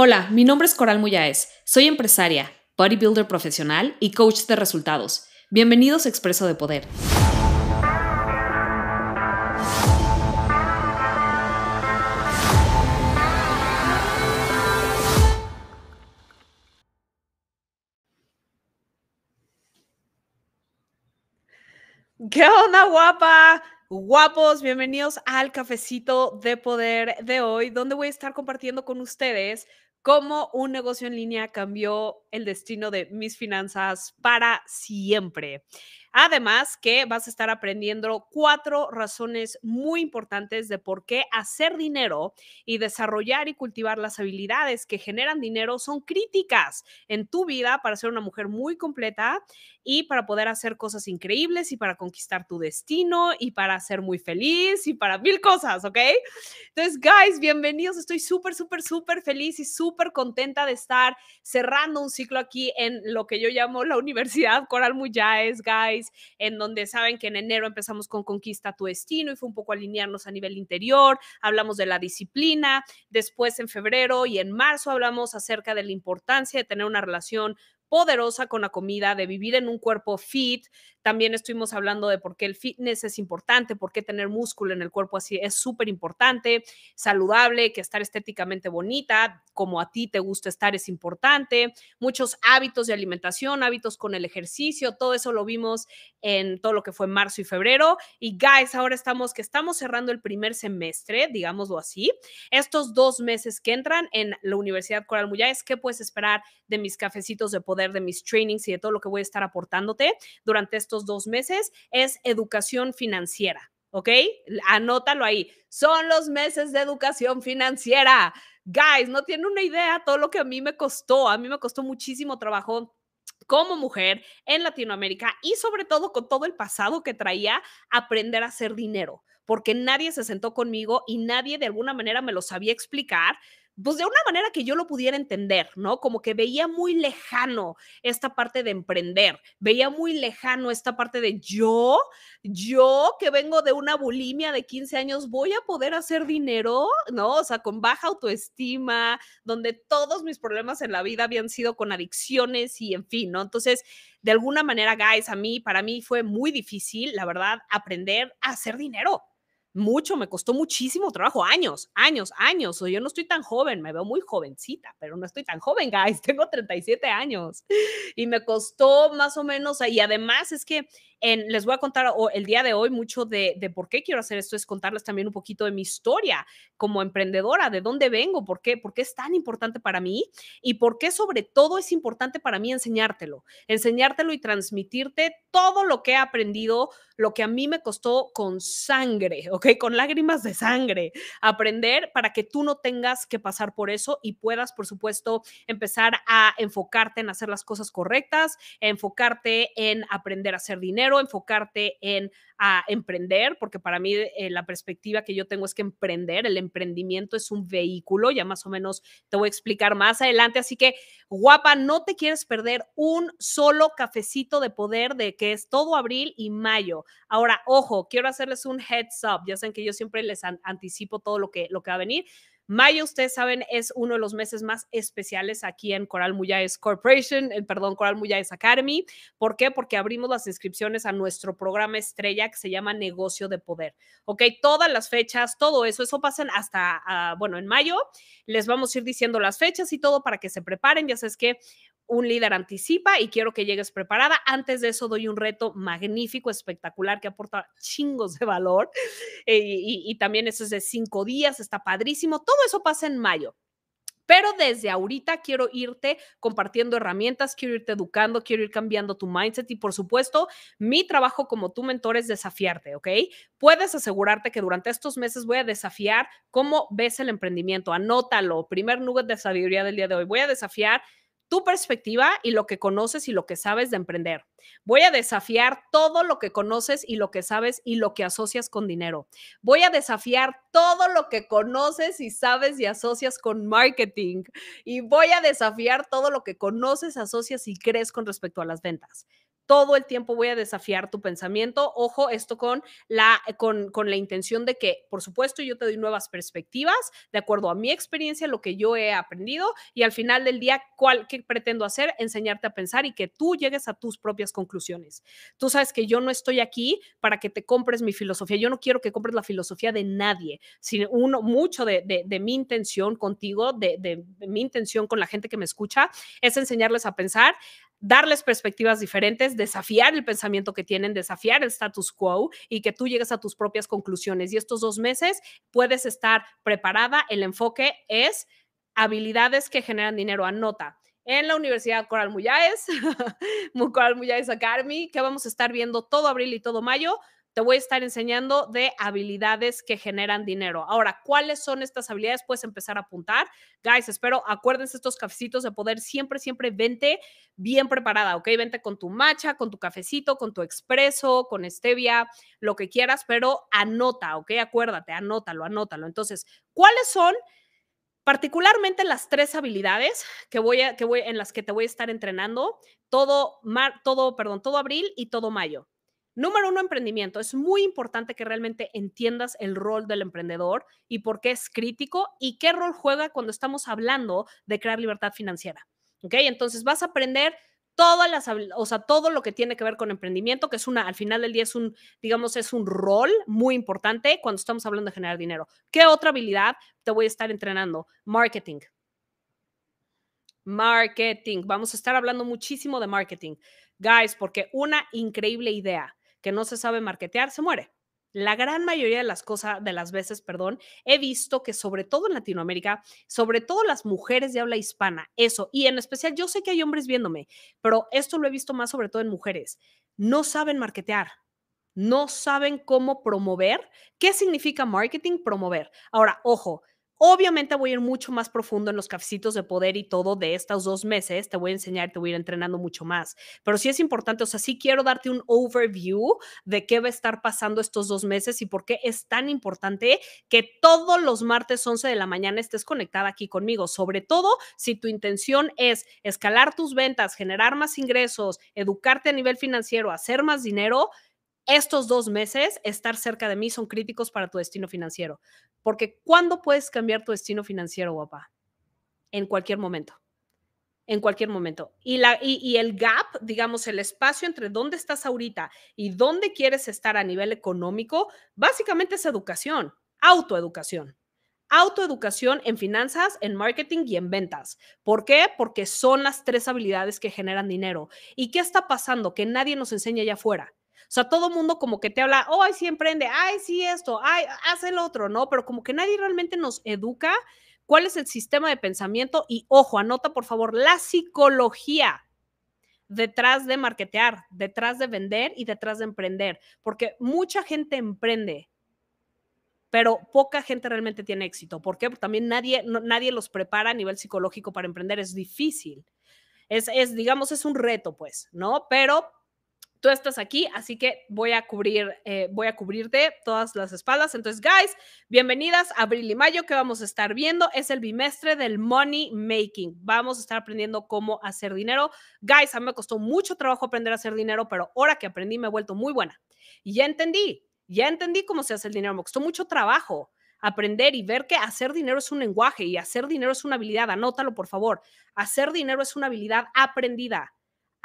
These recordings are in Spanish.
Hola, mi nombre es Coral Muyáez. Soy empresaria, bodybuilder profesional y coach de resultados. Bienvenidos a Expreso de Poder. ¿Qué onda, guapa? Guapos, bienvenidos al cafecito de poder de hoy, donde voy a estar compartiendo con ustedes cómo un negocio en línea cambió el destino de mis finanzas para siempre. Además que vas a estar aprendiendo cuatro razones muy importantes de por qué hacer dinero y desarrollar y cultivar las habilidades que generan dinero son críticas en tu vida para ser una mujer muy completa y para poder hacer cosas increíbles y para conquistar tu destino y para ser muy feliz y para mil cosas, ¿ok? Entonces, guys, bienvenidos. Estoy súper, súper, súper feliz y súper contenta de estar cerrando un ciclo aquí en lo que yo llamo la Universidad Coral Muyáez, guys en donde saben que en enero empezamos con Conquista tu Destino y fue un poco alinearnos a nivel interior, hablamos de la disciplina, después en febrero y en marzo hablamos acerca de la importancia de tener una relación poderosa con la comida, de vivir en un cuerpo fit. También estuvimos hablando de por qué el fitness es importante, por qué tener músculo en el cuerpo así es súper importante, saludable, que estar estéticamente bonita, como a ti te gusta estar es importante, muchos hábitos de alimentación, hábitos con el ejercicio, todo eso lo vimos en todo lo que fue marzo y febrero. Y guys, ahora estamos que estamos cerrando el primer semestre, digámoslo así. Estos dos meses que entran en la Universidad Coral Muyáez, ¿qué puedes esperar de mis cafecitos de poder? de mis trainings y de todo lo que voy a estar aportándote durante estos dos meses es educación financiera. ¿Ok? Anótalo ahí. Son los meses de educación financiera. Guys, no tienen una idea todo lo que a mí me costó. A mí me costó muchísimo trabajo como mujer en Latinoamérica y sobre todo con todo el pasado que traía, aprender a hacer dinero, porque nadie se sentó conmigo y nadie de alguna manera me lo sabía explicar pues de una manera que yo lo pudiera entender, ¿no? Como que veía muy lejano esta parte de emprender, veía muy lejano esta parte de yo, yo que vengo de una bulimia de 15 años, voy a poder hacer dinero, ¿no? O sea, con baja autoestima, donde todos mis problemas en la vida habían sido con adicciones y en fin, ¿no? Entonces, de alguna manera, guys, a mí, para mí fue muy difícil, la verdad, aprender a hacer dinero mucho, me costó muchísimo trabajo, años, años, años. O yo no estoy tan joven, me veo muy jovencita, pero no estoy tan joven, guys, tengo 37 años. Y me costó más o menos, y además es que en, les voy a contar el día de hoy mucho de, de, por qué quiero hacer esto, es contarles también un poquito de mi historia como emprendedora, de dónde vengo, por qué, por es tan importante para mí y por qué sobre todo es importante para mí enseñártelo, enseñártelo y transmitirte todo lo que he aprendido, lo que a mí me costó con sangre, ¿ok? Con lágrimas de sangre, aprender para que tú no tengas que pasar por eso y puedas, por supuesto, empezar a enfocarte en hacer las cosas correctas, enfocarte en aprender a hacer dinero enfocarte en a emprender, porque para mí eh, la perspectiva que yo tengo es que emprender, el emprendimiento es un vehículo, ya más o menos te voy a explicar más adelante, así que guapa, no te quieres perder un solo cafecito de poder de que es todo abril y mayo. Ahora, ojo, quiero hacerles un heads up, ya saben que yo siempre les anticipo todo lo que, lo que va a venir. Mayo, ustedes saben, es uno de los meses más especiales aquí en Coral Muyáez Corporation, eh, perdón, Coral Muyáez Academy. ¿Por qué? Porque abrimos las inscripciones a nuestro programa estrella que se llama Negocio de Poder. Ok, todas las fechas, todo eso, eso pasan hasta, ah, bueno, en mayo. Les vamos a ir diciendo las fechas y todo para que se preparen. Ya sabes que un líder anticipa y quiero que llegues preparada. Antes de eso doy un reto magnífico, espectacular, que aporta chingos de valor. Eh, y, también eso es de cinco días, está padrísimo. Eso pasa en mayo. Pero desde ahorita quiero irte compartiendo herramientas, quiero irte educando, quiero ir cambiando tu mindset y por supuesto, mi trabajo como tu mentor es desafiarte, ¿ok? Puedes asegurarte que durante estos meses voy a desafiar cómo ves el emprendimiento. Anótalo, primer nugget de sabiduría del día de hoy. Voy a desafiar tu perspectiva y lo que conoces y lo que sabes de emprender. Voy a desafiar todo lo que conoces y lo que sabes y lo que asocias con dinero. Voy a desafiar todo lo que conoces y sabes y asocias con marketing. Y voy a desafiar todo lo que conoces, asocias y crees con respecto a las ventas. Todo el tiempo voy a desafiar tu pensamiento. Ojo, esto con la, con, con, la intención de que, por supuesto, yo te doy nuevas perspectivas de acuerdo a mi experiencia, lo que yo he aprendido y al final del día, ¿cuál, ¿qué pretendo hacer? Enseñarte a pensar y que tú llegues a tus propias conclusiones. Tú sabes que yo no estoy aquí para que te compres mi filosofía. Yo no quiero que compres la filosofía de nadie, sino uno, mucho de, de, de mi intención contigo, de, de mi intención con la gente que me escucha, es enseñarles a pensar darles perspectivas diferentes, desafiar el pensamiento que tienen, desafiar el status quo y que tú llegues a tus propias conclusiones. Y estos dos meses puedes estar preparada. El enfoque es habilidades que generan dinero. Anota. En la Universidad Coral Muyáez, Coral Muyáez Academy, que vamos a estar viendo todo abril y todo mayo, te voy a estar enseñando de habilidades que generan dinero. Ahora, ¿cuáles son estas habilidades? Puedes empezar a apuntar. Guys, espero, acuérdense estos cafecitos de poder, siempre, siempre vente bien preparada, ¿ok? Vente con tu matcha, con tu cafecito, con tu expreso, con stevia, lo que quieras, pero anota, ¿ok? Acuérdate, anótalo, anótalo. Entonces, ¿cuáles son? particularmente las tres habilidades que voy a, que voy, en las que te voy a estar entrenando todo, mar, todo, perdón, todo abril y todo mayo. Número uno, emprendimiento. Es muy importante que realmente entiendas el rol del emprendedor y por qué es crítico y qué rol juega cuando estamos hablando de crear libertad financiera. ¿Ok? Entonces vas a aprender todas las, o sea, todo lo que tiene que ver con emprendimiento, que es una, al final del día es un, digamos, es un rol muy importante cuando estamos hablando de generar dinero. ¿Qué otra habilidad te voy a estar entrenando? Marketing. Marketing. Vamos a estar hablando muchísimo de marketing. Guys, porque una increíble idea que no se sabe marketear, se muere. La gran mayoría de las cosas, de las veces, perdón, he visto que sobre todo en Latinoamérica, sobre todo las mujeres de habla hispana, eso, y en especial yo sé que hay hombres viéndome, pero esto lo he visto más sobre todo en mujeres, no saben marketear, no saben cómo promover. ¿Qué significa marketing? Promover. Ahora, ojo, Obviamente voy a ir mucho más profundo en los cafecitos de poder y todo de estos dos meses. Te voy a enseñar, te voy a ir entrenando mucho más. Pero sí es importante, o sea, sí quiero darte un overview de qué va a estar pasando estos dos meses y por qué es tan importante que todos los martes 11 de la mañana estés conectada aquí conmigo. Sobre todo si tu intención es escalar tus ventas, generar más ingresos, educarte a nivel financiero, hacer más dinero estos dos meses, estar cerca de mí son críticos para tu destino financiero. Porque ¿cuándo puedes cambiar tu destino financiero, guapa? En cualquier momento. En cualquier momento. Y, la, y, y el gap, digamos, el espacio entre dónde estás ahorita y dónde quieres estar a nivel económico, básicamente es educación, autoeducación autoeducación en finanzas, en marketing y en ventas. ¿Por qué? Porque son las tres habilidades que generan dinero. ¿Y qué está pasando? Que nadie nos enseña allá afuera. O sea, todo mundo como que te habla, oh, ay, sí emprende, ay, sí esto, ay, haz el otro, ¿no? Pero como que nadie realmente nos educa cuál es el sistema de pensamiento y, ojo, anota por favor, la psicología detrás de marketear, detrás de vender y detrás de emprender, porque mucha gente emprende, pero poca gente realmente tiene éxito. ¿Por qué? Porque también nadie, nadie los prepara a nivel psicológico para emprender, es difícil. Es, es, digamos, es un reto, pues, ¿no? Pero tú estás aquí, así que voy a cubrir, eh, voy a cubrirte todas las espaldas. Entonces, guys, bienvenidas a abril y mayo que vamos a estar viendo. Es el bimestre del money making. Vamos a estar aprendiendo cómo hacer dinero. Guys, a mí me costó mucho trabajo aprender a hacer dinero, pero ahora que aprendí me he vuelto muy buena. Y ya entendí, ya entendí cómo se hace el dinero. Me costó mucho trabajo aprender y ver que hacer dinero es un lenguaje y hacer dinero es una habilidad. Anótalo, por favor. Hacer dinero es una habilidad aprendida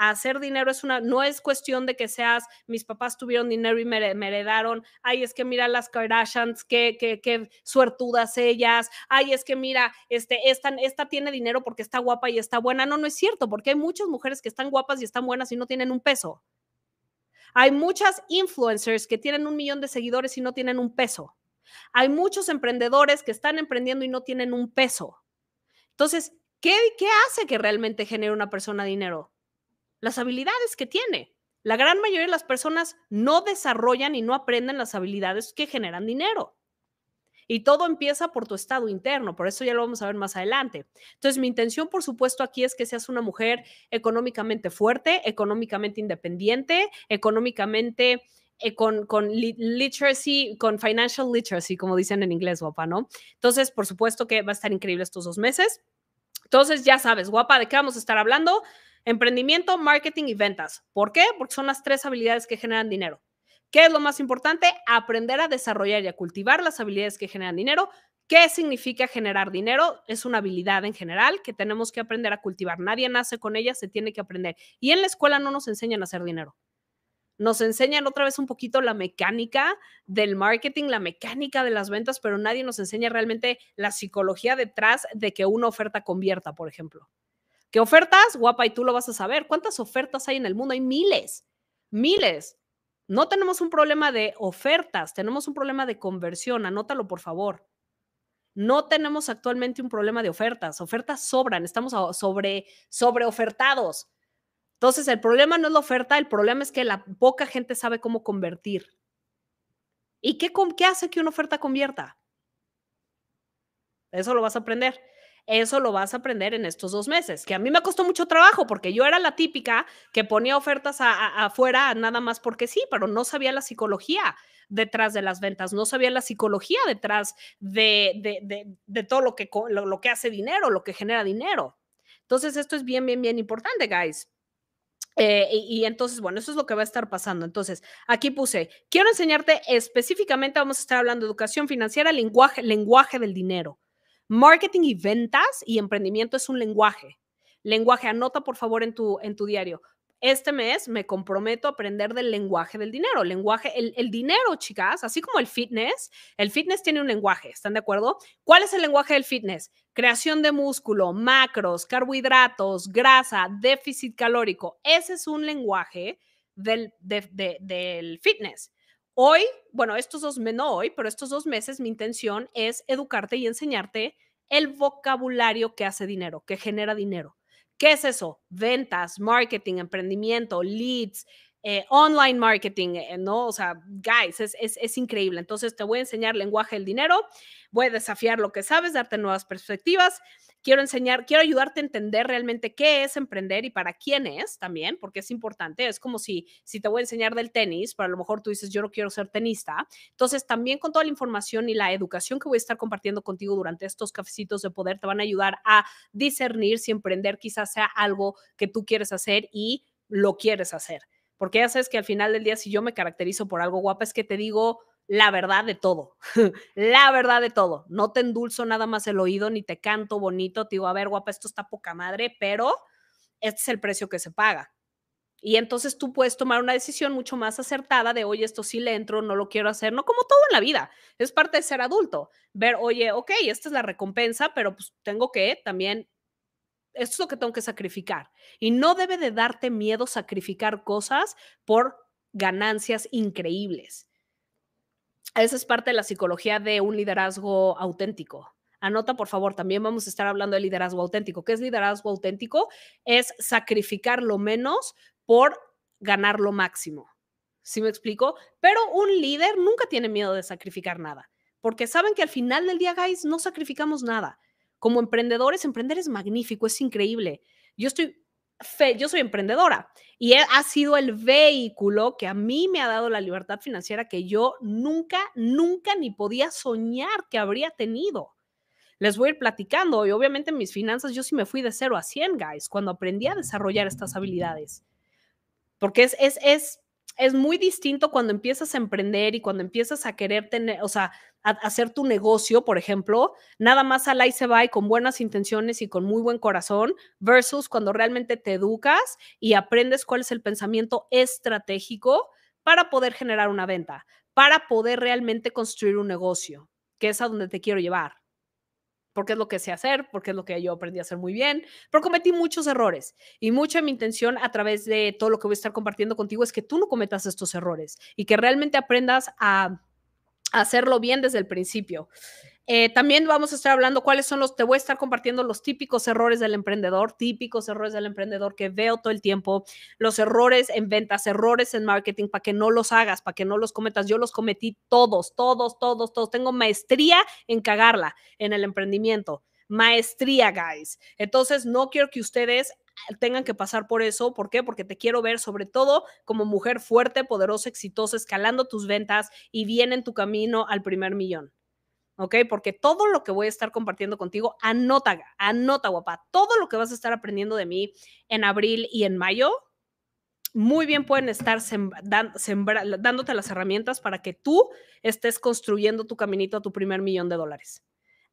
hacer dinero es una, no es cuestión de que seas, mis papás tuvieron dinero y me, heredaron, ay, es que mira las Kardashians, qué, qué, qué, suertudas ellas, ay, es que mira, este, esta, esta tiene dinero porque está guapa y está buena. No, no es cierto, porque hay muchas mujeres que están guapas y están buenas y no tienen un peso. Hay muchas influencers que tienen un millón de seguidores y no tienen un peso. Hay muchos emprendedores que están emprendiendo y no tienen un peso. Entonces, ¿qué, qué hace que realmente genere una persona dinero? Las habilidades que tiene. La gran mayoría de las personas no desarrollan y no aprenden las habilidades que generan dinero. Y todo empieza por tu estado interno, por eso ya lo vamos a ver más adelante. Entonces, mi intención, por supuesto, aquí es que seas una mujer económicamente fuerte, económicamente independiente, económicamente eh, con, con literacy, con financial literacy, como dicen en inglés, guapa, ¿no? Entonces, por supuesto que va a estar increíble estos dos meses. Entonces, ya sabes, guapa, ¿de qué vamos a estar hablando? Emprendimiento, marketing y ventas. ¿Por qué? Porque son las tres habilidades que generan dinero. ¿Qué es lo más importante? Aprender a desarrollar y a cultivar las habilidades que generan dinero. ¿Qué significa generar dinero? Es una habilidad en general que tenemos que aprender a cultivar. Nadie nace con ella, se tiene que aprender. Y en la escuela no nos enseñan a hacer dinero. Nos enseñan otra vez un poquito la mecánica del marketing, la mecánica de las ventas, pero nadie nos enseña realmente la psicología detrás de que una oferta convierta, por ejemplo. ¿Qué ofertas? Guapa, y tú lo vas a saber. ¿Cuántas ofertas hay en el mundo? Hay miles, miles. No tenemos un problema de ofertas, tenemos un problema de conversión. Anótalo, por favor. No tenemos actualmente un problema de ofertas. Ofertas sobran, estamos sobre, sobre ofertados. Entonces, el problema no es la oferta, el problema es que la poca gente sabe cómo convertir. ¿Y qué, qué hace que una oferta convierta? Eso lo vas a aprender. Eso lo vas a aprender en estos dos meses, que a mí me costó mucho trabajo porque yo era la típica que ponía ofertas afuera nada más porque sí, pero no sabía la psicología detrás de las ventas, no sabía la psicología detrás de, todo lo que, lo que hace dinero, lo que genera dinero. Entonces, esto es bien, bien, bien importante, guys. Eh, y, entonces, bueno, eso es lo que va a estar pasando. Entonces, aquí puse, quiero enseñarte específicamente, vamos a estar hablando de educación financiera, lenguaje, lenguaje del dinero. Marketing y ventas y emprendimiento es un lenguaje. Lenguaje, anota por favor en tu, en tu diario este mes me comprometo a aprender del lenguaje del dinero. Lenguaje, el, el, dinero, chicas, así como el fitness, el fitness tiene un lenguaje, ¿están de acuerdo? ¿Cuál es el lenguaje del fitness? Creación de músculo, macros, carbohidratos, grasa, déficit calórico. Ese es un lenguaje del, del fitness. Hoy, bueno, estos dos, no hoy, pero estos dos meses mi intención es educarte y enseñarte el vocabulario que hace dinero, que genera dinero. ¿Qué es eso? Ventas, marketing, emprendimiento, leads, eh, online marketing, eh, ¿no? O sea, guys, es, es, es, increíble. Entonces, te voy a enseñar lenguaje del dinero, voy a desafiar lo que sabes, darte nuevas perspectivas quiero enseñar, quiero ayudarte a entender realmente qué es emprender y para quién es también, porque es importante. Es como si, si te voy a enseñar del tenis, pero a lo mejor tú dices, yo no quiero ser tenista. Entonces, también con toda la información y la educación que voy a estar compartiendo contigo durante estos cafecitos de poder, te van a ayudar a discernir si emprender quizás sea algo que tú quieres hacer y lo quieres hacer. Porque ya sabes que al final del día, si yo me caracterizo por algo guapa, es que te digo, la verdad de todo, la verdad de todo. No te endulzo nada más el oído ni te canto bonito, te digo, a ver, guapa, esto está poca madre, pero este es el precio que se paga. Y entonces tú puedes tomar una decisión mucho más acertada de, oye, esto sí le entro, no lo quiero hacer, no como todo en la vida, es parte de ser adulto. Ver, oye, ok, esta es la recompensa, pero pues tengo que también, esto es lo que tengo que sacrificar. Y no debe de darte miedo sacrificar cosas por ganancias increíbles. Esa es parte de la psicología de un liderazgo auténtico. Anota, por favor, también vamos a estar hablando de liderazgo auténtico. ¿Qué es liderazgo auténtico? Es sacrificar lo menos por ganar lo máximo. ¿Sí me explico? Pero un líder nunca tiene miedo de sacrificar nada, porque saben que al final del día, guys, no sacrificamos nada. Como emprendedores, emprender es magnífico, es increíble. Yo estoy yo soy emprendedora y ha sido el vehículo que a mí me ha dado la libertad financiera que yo nunca, nunca ni podía soñar que habría tenido. Les voy a ir platicando y obviamente en mis finanzas yo sí me fui de cero a 100, guys, cuando aprendí a desarrollar estas habilidades. Porque es, es, es es muy distinto cuando empiezas a emprender y cuando empiezas a querer tener, o sea, hacer tu negocio, por ejemplo, nada más al ahí se va y con buenas intenciones y con muy buen corazón, versus cuando realmente te educas y aprendes cuál es el pensamiento estratégico para poder generar una venta, para poder realmente construir un negocio, que es a donde te quiero llevar porque es lo que sé hacer, porque es lo que yo aprendí a hacer muy bien, pero cometí muchos errores y mucha mi intención a través de todo lo que voy a estar compartiendo contigo es que tú no cometas estos errores y que realmente aprendas a hacerlo bien desde el principio. Eh, también vamos a estar hablando cuáles son los, te voy a estar compartiendo los típicos errores del emprendedor, típicos errores del emprendedor que veo todo el tiempo, los errores en ventas, errores en marketing, para que no los hagas, para que no los cometas. Yo los cometí todos, todos, todos, todos. Tengo maestría en cagarla en el emprendimiento. Maestría, guys. Entonces, no quiero que ustedes tengan que pasar por eso. ¿Por qué? Porque te quiero ver sobre todo como mujer fuerte, poderosa, exitosa, escalando tus ventas y bien en tu camino al primer millón. ¿Ok? Porque todo lo que voy a estar compartiendo contigo, anota, anota, guapa, todo lo que vas a estar aprendiendo de mí en abril y en mayo, muy bien pueden estar dándote las herramientas para que tú estés construyendo tu caminito a tu primer millón de dólares.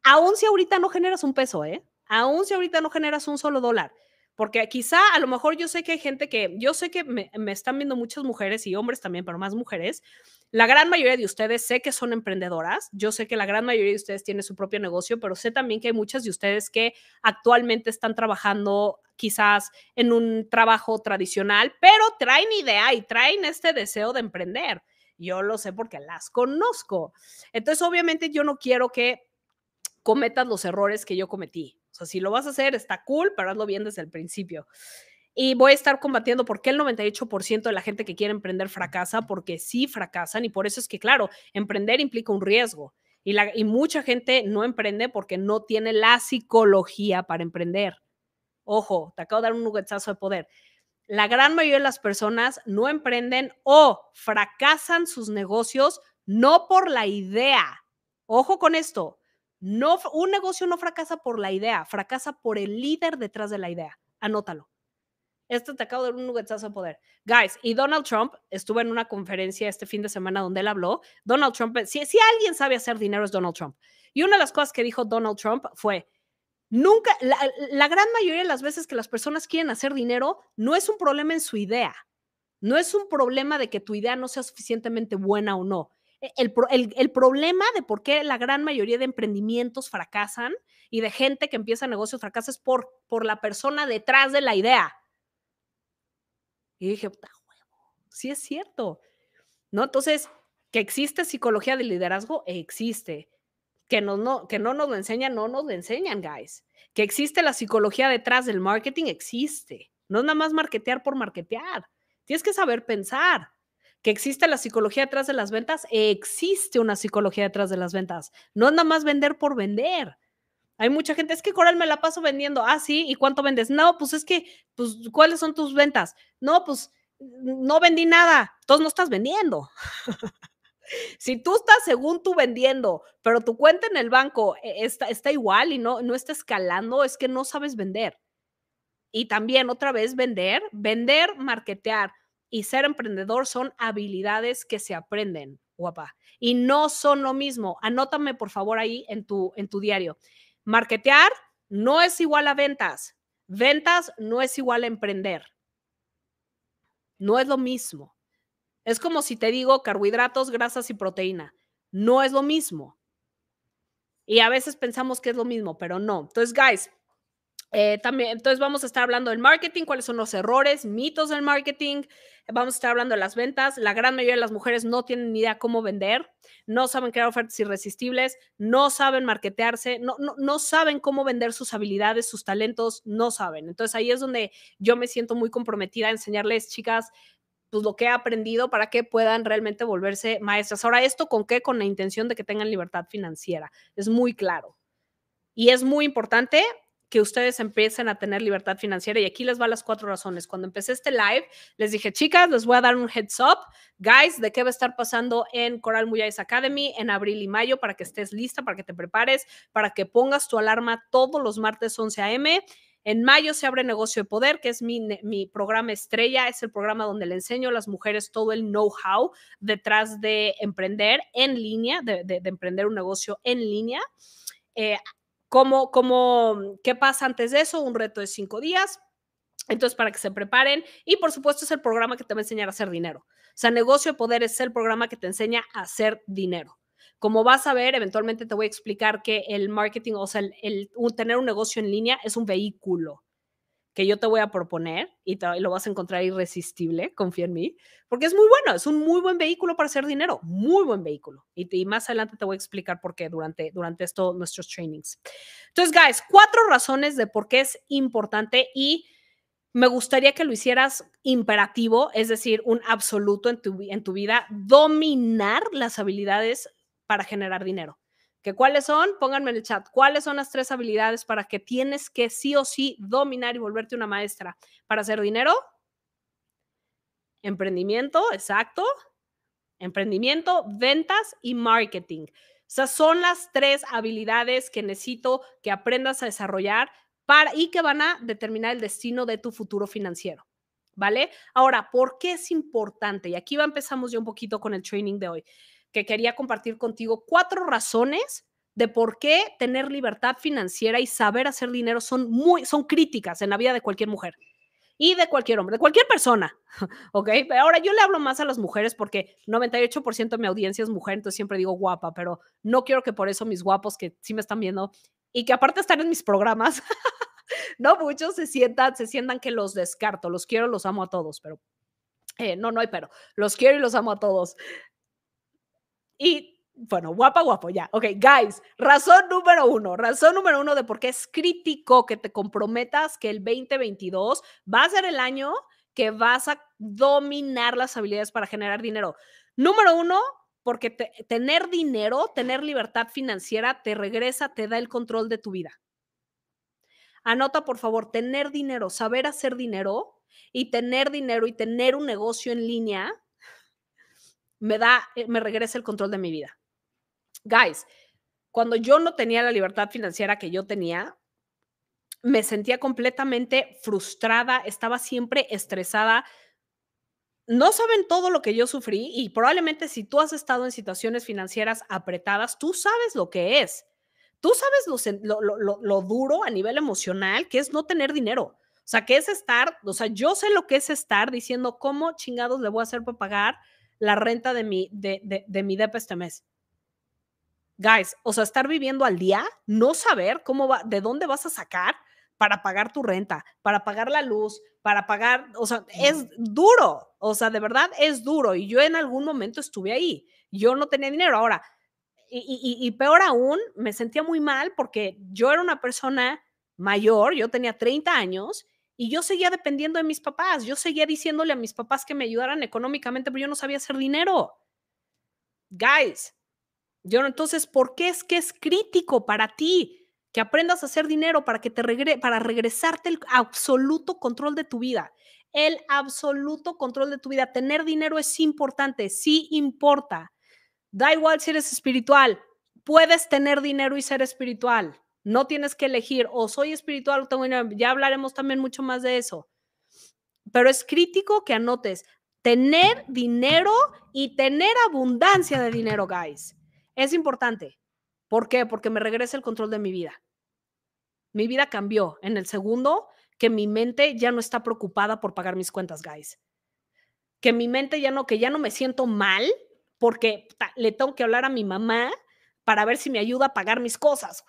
Aún si ahorita no generas un peso, ¿eh? Aún si ahorita no generas un solo dólar. Porque quizá a lo mejor yo sé que hay gente que, yo sé que me, están viendo muchas mujeres y hombres también, pero más mujeres, la gran mayoría de ustedes sé que son emprendedoras, yo sé que la gran mayoría de ustedes tiene su propio negocio, pero sé también que hay muchas de ustedes que actualmente están trabajando quizás en un trabajo tradicional, pero traen idea y traen este deseo de emprender. Yo lo sé porque las conozco. Entonces, obviamente yo no quiero que cometas los errores que yo cometí. O sea, si lo vas a hacer, está cool, pero hazlo bien desde el principio. Y voy a estar combatiendo por qué el 98% de la gente que quiere emprender fracasa, porque sí fracasan y por eso es que, claro, emprender implica un riesgo. Y, la, y mucha gente no emprende porque no tiene la psicología para emprender. Ojo, te acabo de dar un nuggetazo de poder. La gran mayoría de las personas no emprenden o fracasan sus negocios no por la idea. Ojo con esto. No, un negocio no fracasa por la idea, fracasa por el líder detrás de la idea. Anótalo. Esto te acabo de dar un nuggetazo de poder. Guys, y Donald Trump estuvo en una conferencia este fin de semana donde él habló. Donald Trump, si, si alguien sabe hacer dinero es Donald Trump. Y una de las cosas que dijo Donald Trump fue, nunca, la gran mayoría de las veces que las personas quieren hacer dinero, no es un problema en su idea. No es un problema de que tu idea no sea suficientemente buena o no. E, el, el, problema de por qué la gran mayoría de emprendimientos fracasan y de gente que empieza negocios fracasa es por, por la persona detrás de la idea. Y dije, puta huevo, sí es cierto. ¿No? Entonces, que existe psicología de liderazgo, existe. Que no, que no nos lo enseñan, no nos lo enseñan, guys. Que existe la psicología detrás del marketing, existe. No es nada más marketear por marketear. Tienes que saber pensar. Que existe la psicología detrás de las ventas, existe una psicología detrás de las ventas. No es nada más vender por vender. Hay mucha gente, es que Coral me la paso vendiendo. Ah, sí, ¿y cuánto vendes? No, pues es que, pues, ¿cuáles son tus ventas? No, pues no vendí nada. Entonces no estás vendiendo. si tú estás según tú vendiendo, pero tu cuenta en el banco eh, está, está igual y no, no está escalando, es que no sabes vender. Y también otra vez vender, vender, marketear y ser emprendedor son habilidades que se aprenden, guapa. Y no son lo mismo. Anótame por favor ahí en tu, en tu diario. Marketear no es igual a ventas. Ventas no es igual a emprender. No es lo mismo. Es como si te digo carbohidratos, grasas y proteína. No es lo mismo. Y a veces pensamos que es lo mismo, pero no. Entonces, guys, eh, también, entonces vamos a estar hablando del marketing, cuáles son los errores, mitos del marketing, vamos a estar hablando de las ventas. La gran mayoría de las mujeres no tienen ni idea cómo vender, no saben crear ofertas irresistibles, no saben marketearse, no, no, no saben cómo vender sus habilidades, sus talentos, no saben. Entonces ahí es donde yo me siento muy comprometida a enseñarles, chicas, pues lo que he aprendido para que puedan realmente volverse maestras. Ahora, ¿esto con qué? Con la intención de que tengan libertad financiera. Es muy claro. Y es muy importante que ustedes empiecen a tener libertad financiera. Y aquí les va las cuatro razones. Cuando empecé este live, les dije, chicas, les voy a dar un heads up, guys, de qué va a estar pasando en Coral Muyais Academy en abril y mayo para que estés lista, para que te prepares, para que pongas tu alarma todos los martes 11 a.m. En mayo se abre Negocio de Poder, que es mi, mi, programa estrella, es el programa donde le enseño a las mujeres todo el know-how detrás de emprender en línea, de, de, de emprender un negocio en línea. Eh, ¿Cómo, cómo, qué pasa antes de eso? Un reto de cinco días. Entonces, para que se preparen. Y por supuesto, es el programa que te va a enseñar a hacer dinero. O sea, Negocio de Poder es el programa que te enseña a hacer dinero. Como vas a ver, eventualmente te voy a explicar que el marketing, o sea, el, tener un negocio en línea es un vehículo que yo te voy a proponer y, te, lo vas a encontrar irresistible, confía en mí, porque es muy bueno, es un muy buen vehículo para hacer dinero, muy buen vehículo. Y, y, más adelante te voy a explicar por qué durante, durante esto nuestros trainings. Entonces, guys, cuatro razones de por qué es importante y me gustaría que lo hicieras imperativo, es decir, un absoluto en tu, en tu vida, dominar las habilidades para generar dinero. ¿Que ¿Cuáles son? Pónganme en el chat. ¿Cuáles son las tres habilidades para que tienes que sí o sí dominar y volverte una maestra para hacer dinero? Emprendimiento, exacto. Emprendimiento, ventas y marketing. O son las tres habilidades que necesito que aprendas a desarrollar para, y que van a determinar el destino de tu futuro financiero. ¿Vale? Ahora, ¿por qué es importante? Y aquí va, empezamos ya un poquito con el training de hoy, que quería compartir contigo cuatro razones de por qué tener libertad financiera y saber hacer dinero son muy, son críticas en la vida de cualquier mujer y de cualquier hombre, de cualquier persona, ¿ok? Ahora yo le hablo más a las mujeres porque 98% de mi audiencia es mujer, entonces siempre digo guapa, pero no quiero que por eso mis guapos que sí me están viendo y que aparte están en mis programas, no muchos se sientan, se sientan que los descarto, los quiero, los amo a todos, pero eh, no, no hay pero, los quiero y los amo a todos. Y bueno, guapa, guapo, ya. Ok, guys, razón número uno, razón número uno de por qué es crítico que te comprometas que el 2022 va a ser el año que vas a dominar las habilidades para generar dinero. Número uno, porque tener dinero, tener libertad financiera, te regresa, te da el control de tu vida. Anota, por favor, tener dinero, saber hacer dinero y tener dinero y tener un negocio en línea me da, eh, me regresa el control de mi vida. Guys, cuando yo no tenía la libertad financiera que yo tenía, me sentía completamente frustrada, estaba siempre estresada. No saben todo lo que yo sufrí y probablemente si tú has estado en situaciones financieras apretadas, tú sabes lo que es. Tú sabes lo, lo, duro a nivel emocional que es no tener dinero. O sea, que es estar, o sea, yo sé lo que es estar diciendo cómo chingados le voy a hacer para pagar la renta de mi, de, de, de mi DEP este mes guys, o sea, estar viviendo al día, no saber cómo va, de dónde vas a sacar para pagar tu renta, para pagar la luz, para pagar, o sea, es duro, o sea, de verdad es duro. Y yo en algún momento estuve ahí, yo no tenía dinero. Ahora, y, y, peor aún, me sentía muy mal porque yo era una persona mayor, yo tenía 30 años y yo seguía dependiendo de mis papás, yo seguía diciéndole a mis papás que me ayudaran económicamente, pero yo no sabía hacer dinero. Guys, yo, entonces, ¿por qué es que es crítico para ti que aprendas a hacer dinero para que te regre para regresarte el absoluto control de tu vida? El absoluto control de tu vida. Tener dinero es importante, sí importa. Da igual si eres espiritual, puedes tener dinero y ser espiritual. No tienes que elegir o soy espiritual o tengo. Ya hablaremos también mucho más de eso. Pero es crítico que anotes tener dinero y tener abundancia de dinero, guys. Es importante. ¿Por qué? Porque me regresa el control de mi vida. Mi vida cambió en el segundo que mi mente ya no está preocupada por pagar mis cuentas, guys. Que mi mente ya no, que ya no me siento mal porque le tengo que hablar a mi mamá para ver si me ayuda a pagar mis cosas,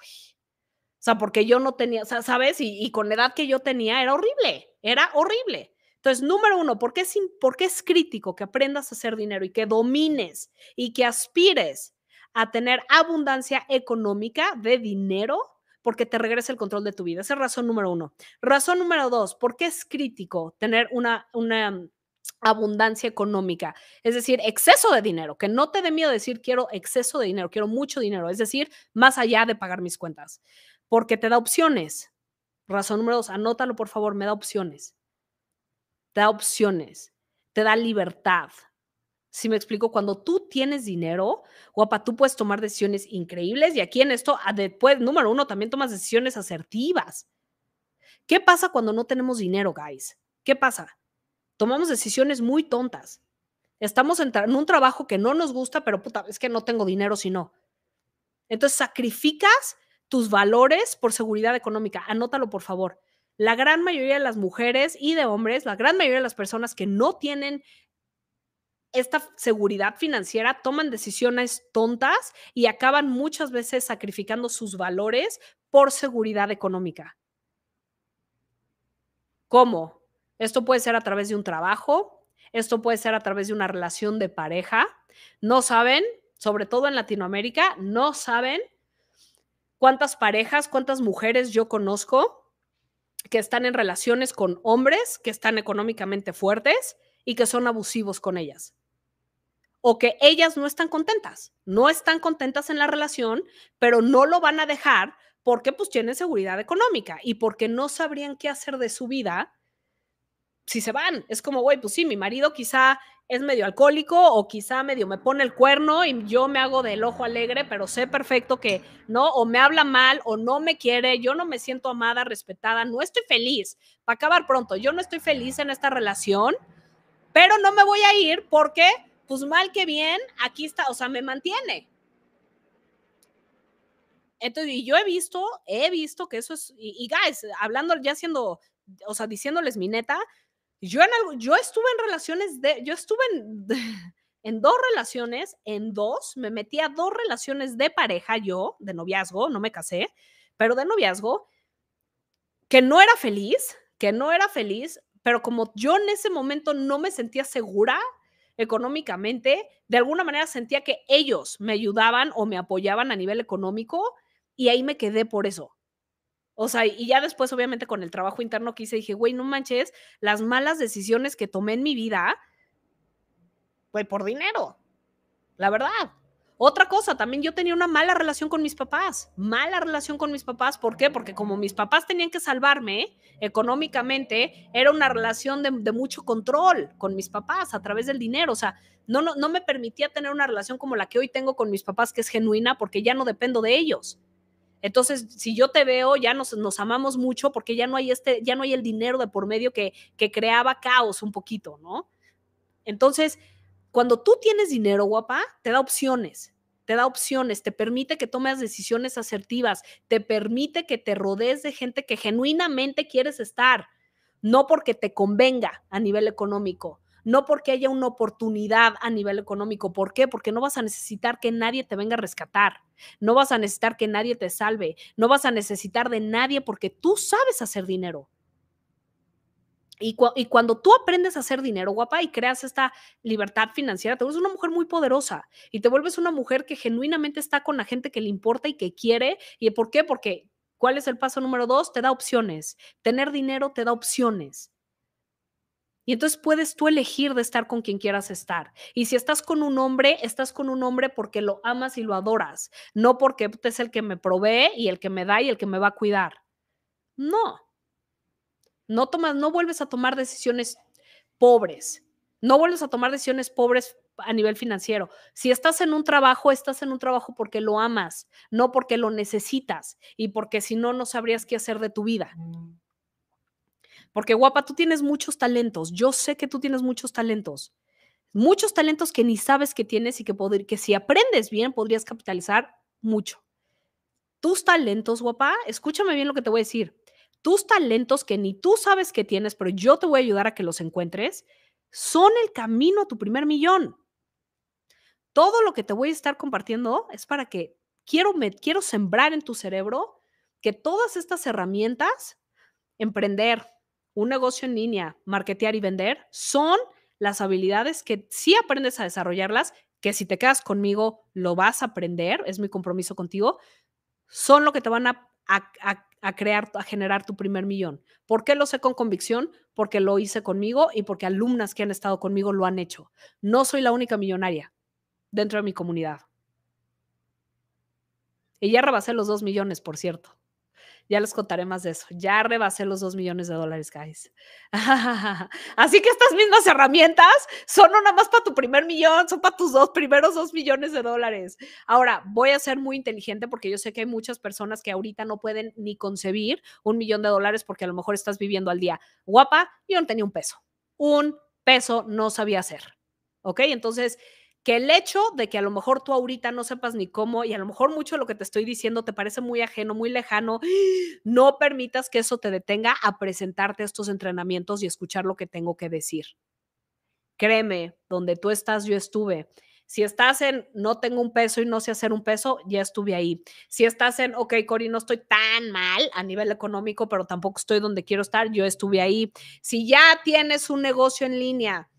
O sea, porque yo no tenía, ¿sabes? Y, con la edad que yo tenía era horrible, era horrible. Entonces, número uno, ¿por qué, es, ¿por es crítico que aprendas a hacer dinero y que domines y que aspires a tener abundancia económica de dinero porque te regresa el control de tu vida. Esa es razón número uno. Razón número dos, ¿por qué es crítico tener una, una abundancia económica? Es decir, exceso de dinero, que no te dé miedo decir quiero exceso de dinero, quiero mucho dinero, es decir, más allá de pagar mis cuentas, porque te da opciones. Razón número dos, anótalo por favor, me da opciones. Te da opciones, te da libertad, si me explico, cuando tú tienes dinero, guapa, tú puedes tomar decisiones increíbles y aquí en esto, ah, después, número uno, también tomas decisiones asertivas. ¿Qué pasa cuando no tenemos dinero, guys? ¿Qué pasa? Tomamos decisiones muy tontas. Estamos en, en un trabajo que no nos gusta, pero puta, es que no tengo dinero si no. Entonces sacrificas tus valores por seguridad económica. Anótalo, por favor. La gran mayoría de las mujeres y de hombres, la gran mayoría de las personas que no tienen esta seguridad financiera toman decisiones tontas y acaban muchas veces sacrificando sus valores por seguridad económica. ¿Cómo? Esto puede ser a través de un trabajo, esto puede ser a través de una relación de pareja. No saben, sobre todo en Latinoamérica, no saben cuántas parejas, cuántas mujeres yo conozco que están en relaciones con hombres que están económicamente fuertes y que son abusivos con ellas. O que ellas no están contentas, no están contentas en la relación, pero no lo van a dejar porque pues tienen seguridad económica y porque no sabrían qué hacer de su vida si se van, es como, güey, pues sí, mi marido quizá es medio alcohólico o quizá medio me pone el cuerno y yo me hago del ojo alegre, pero sé perfecto que no, o me habla mal o no me quiere, yo no me siento amada, respetada, no estoy feliz. Para acabar pronto, yo no estoy feliz en esta relación, pero no me voy a ir porque, pues mal que bien, aquí está, o sea, me mantiene. Entonces, y yo he visto, he visto que eso es, y, y guys, hablando ya siendo, o sea, diciéndoles mi neta, yo, en yo estuve en relaciones de, yo estuve en, en dos relaciones, en dos, me metí a dos relaciones de pareja yo, de noviazgo, no me casé, pero de noviazgo, que no era feliz, que no era feliz, pero como yo en ese momento no me sentía segura económicamente, de alguna manera sentía que ellos me ayudaban o me apoyaban a nivel económico y ahí me quedé por eso. O sea, y ya después, obviamente, con el trabajo interno que hice, dije, güey, no manches, las malas decisiones que tomé en mi vida, fue por dinero. La verdad. Otra cosa, también yo tenía una mala relación con mis papás, mala relación con mis papás, ¿por qué? Porque como mis papás tenían que salvarme económicamente, era una relación de, de mucho control con mis papás a través del dinero, o sea, no, no, no me permitía tener una relación como la que hoy tengo con mis papás, que es genuina, porque ya no dependo de ellos. Entonces, si yo te veo, ya nos, nos amamos mucho porque ya no hay este, ya no hay el dinero de por medio que, que creaba caos un poquito, ¿no? Entonces, cuando tú tienes dinero, guapa, te da opciones, te da opciones, te permite que tomes decisiones asertivas, te permite que te rodees de gente que genuinamente quieres estar, no porque te convenga a nivel económico, no porque haya una oportunidad a nivel económico. ¿Por qué? Porque no vas a necesitar que nadie te venga a rescatar, no vas a necesitar que nadie te salve, no vas a necesitar de nadie porque tú sabes hacer dinero. Y, cuando tú aprendes a hacer dinero, guapa, y creas esta libertad financiera, te vuelves una mujer muy poderosa y te vuelves una mujer que genuinamente está con la gente que le importa y que quiere. ¿Y por qué? Porque, ¿cuál es el paso número dos? Te da opciones. Tener dinero te da opciones. Y entonces puedes tú elegir de estar con quien quieras estar. Y si estás con un hombre, estás con un hombre porque lo amas y lo adoras, no porque es el que me provee y el que me da y el que me va a cuidar. No. No tomas, no vuelves a tomar decisiones pobres. No vuelves a tomar decisiones pobres a nivel financiero. Si estás en un trabajo, estás en un trabajo porque lo amas, no porque lo necesitas y porque si no, no sabrías qué hacer de tu vida. Porque guapa, tú tienes muchos talentos. Yo sé que tú tienes muchos talentos. Muchos talentos que ni sabes que tienes y que, que si aprendes bien podrías capitalizar mucho. Tus talentos, guapa, escúchame bien lo que te voy a decir. Tus talentos que ni tú sabes que tienes, pero yo te voy a ayudar a que los encuentres, son el camino a tu primer millón. Todo lo que te voy a estar compartiendo es para que quiero, me, quiero sembrar en tu cerebro que todas estas herramientas, emprender, un negocio en línea, marketear y vender, son las habilidades que si aprendes a desarrollarlas, que si te quedas conmigo lo vas a aprender, es mi compromiso contigo, son lo que te van a, crear, a generar tu primer millón. ¿Por qué lo sé con convicción? Porque lo hice conmigo y porque alumnas que han estado conmigo lo han hecho. No soy la única millonaria dentro de mi comunidad. Y ya rebasé los dos millones, por cierto. Ya les contaré más de eso. Ya rebasé los dos millones de dólares, guys. Así que estas mismas herramientas son no nada más para tu primer millón, son para tus dos primeros dos millones de dólares. Ahora, voy a ser muy inteligente porque yo sé que hay muchas personas que ahorita no pueden ni concebir un millón de dólares porque a lo mejor estás viviendo al día. Guapa, yo no tenía un peso. Un peso no sabía hacer. ¿Ok? Entonces, que el hecho de que a lo mejor tú ahorita no sepas ni cómo y a lo mejor mucho de lo que te estoy diciendo te parece muy ajeno, muy lejano, no permitas que eso te detenga a presentarte estos entrenamientos y escuchar lo que tengo que decir. Créeme, donde tú estás, yo estuve. Si estás en no tengo un peso y no sé hacer un peso, ya estuve ahí. Si estás en, ok, Cori, no estoy tan mal a nivel económico, pero tampoco estoy donde quiero estar, yo estuve ahí. Si ya tienes un negocio en línea,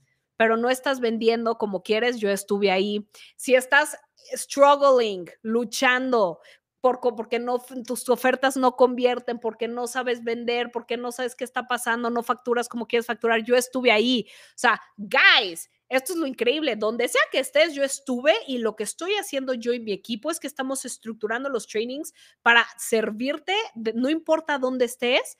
pero no estás vendiendo como quieres, yo estuve ahí. Si estás struggling, luchando, porque no, tus ofertas no convierten, porque no sabes vender, porque no sabes qué está pasando, no facturas como quieres facturar, yo estuve ahí. O sea, guys, esto es lo increíble. Donde sea que estés, yo estuve y lo que estoy haciendo yo y mi equipo es que estamos estructurando los trainings para servirte, no importa dónde estés,